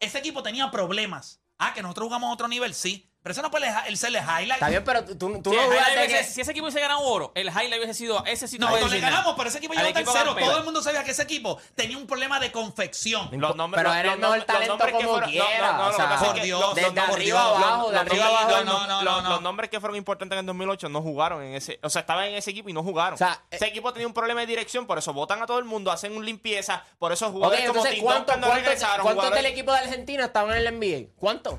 ese equipo tenía problemas. Ah, que nosotros jugamos a otro nivel, sí. Pero eso no puede el ser el highlight.
Está bien, pero tú, tú no que...
si ese equipo hubiese ganado oro, el highlight hubiese sido ese sí
No, no le ganamos, pero ese equipo llegó tercero. Todo el mundo sabía que ese equipo tenía un problema de confección.
Los nombres,
Pero
los-
era el mejor
nombres-
talento como quiera,
por Dios,
desde arriba abajo, de arriba abajo,
los-
no, no,
los-
no.
Los nombres que fueron importantes en el 2008 no jugaron en ese. O sea, estaban en ese equipo y no jugaron.
O sea,
ese
eh,
equipo tenía un problema de dirección, por eso votan a todo el mundo, hacen un limpieza. Por eso jugadores como
entonces,
Tim
¿cuántos
Duncan no
cuántos-
regresaron.
cuántos del equipo de Argentina estaban en el NBA? ¿Cuántos?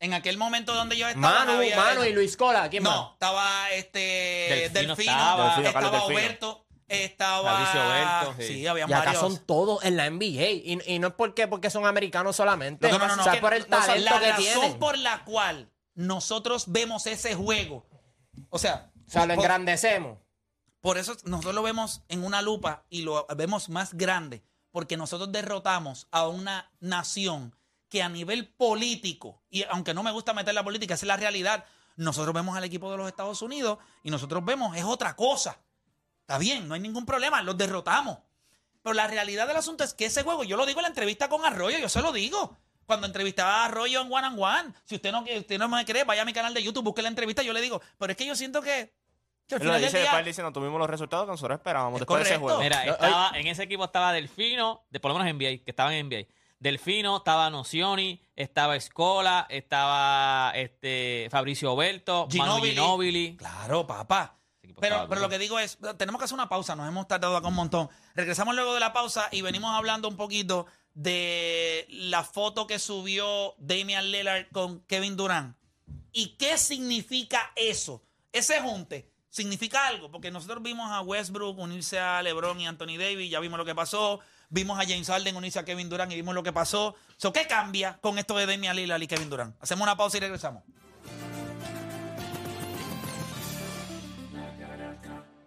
En aquel momento donde yo estaba.
Manu,
había-
Manu y Luis Cola. ¿Quién
No,
más?
estaba este
Delfino
Delfino,
estaba.
estaba,
Delfino, Carlos Delfino.
Oberto, estaba
Fabricio Oberto,
sí,
sí.
había
Y acá
varios.
son todos en la NBA. Y, y no es porque, porque son americanos solamente.
No, no, no, no,
o sea,
que
por el
no
talento
la
que
razón
tienen.
por la cual nosotros vemos ese juego. O sea,
O sea, lo
por-
engrandecemos.
Por eso nosotros lo vemos en una lupa y lo vemos más grande, porque nosotros derrotamos a una nación que a nivel político, y aunque no me gusta meter la política, esa es la realidad, nosotros vemos al equipo de los Estados Unidos y nosotros vemos, es otra cosa. Está bien, no hay ningún problema, los derrotamos. Pero la realidad del asunto es que ese juego, yo lo digo en la entrevista con Arroyo, yo se lo digo. Cuando entrevistaba a Arroyo en One and One, si usted no, usted no me cree, vaya a mi canal de YouTube, busque la entrevista, yo le digo, pero es que yo siento que, que al final
dice,
día-
después dice, no tuvimos los resultados que nosotros esperábamos
Es
después de ese juego.
Mira, estaba, en ese equipo estaba Delfino, de por lo menos NBA, que estaban en NBA. Delfino, estaba Nocioni, estaba Escola, estaba este Fabricio Berto, Manu
Ginóbili.
Ginóbili.
Claro, papá. Pero, pero lo que digo es, tenemos que hacer una pausa, nos hemos tardado acá un montón. Regresamos luego de la pausa y venimos hablando un poquito de la foto que subió Damian Lillard con Kevin Durant. ¿Y qué significa eso? Ese junte significa algo, porque nosotros vimos a Westbrook unirse a LeBron y Anthony Davis, ya vimos lo que pasó. Vimos a James Harden unirse a Kevin Durant y vimos lo que pasó. So, ¿Qué cambia con esto de Damian Lillard y Kevin Durant? Hacemos una pausa y regresamos.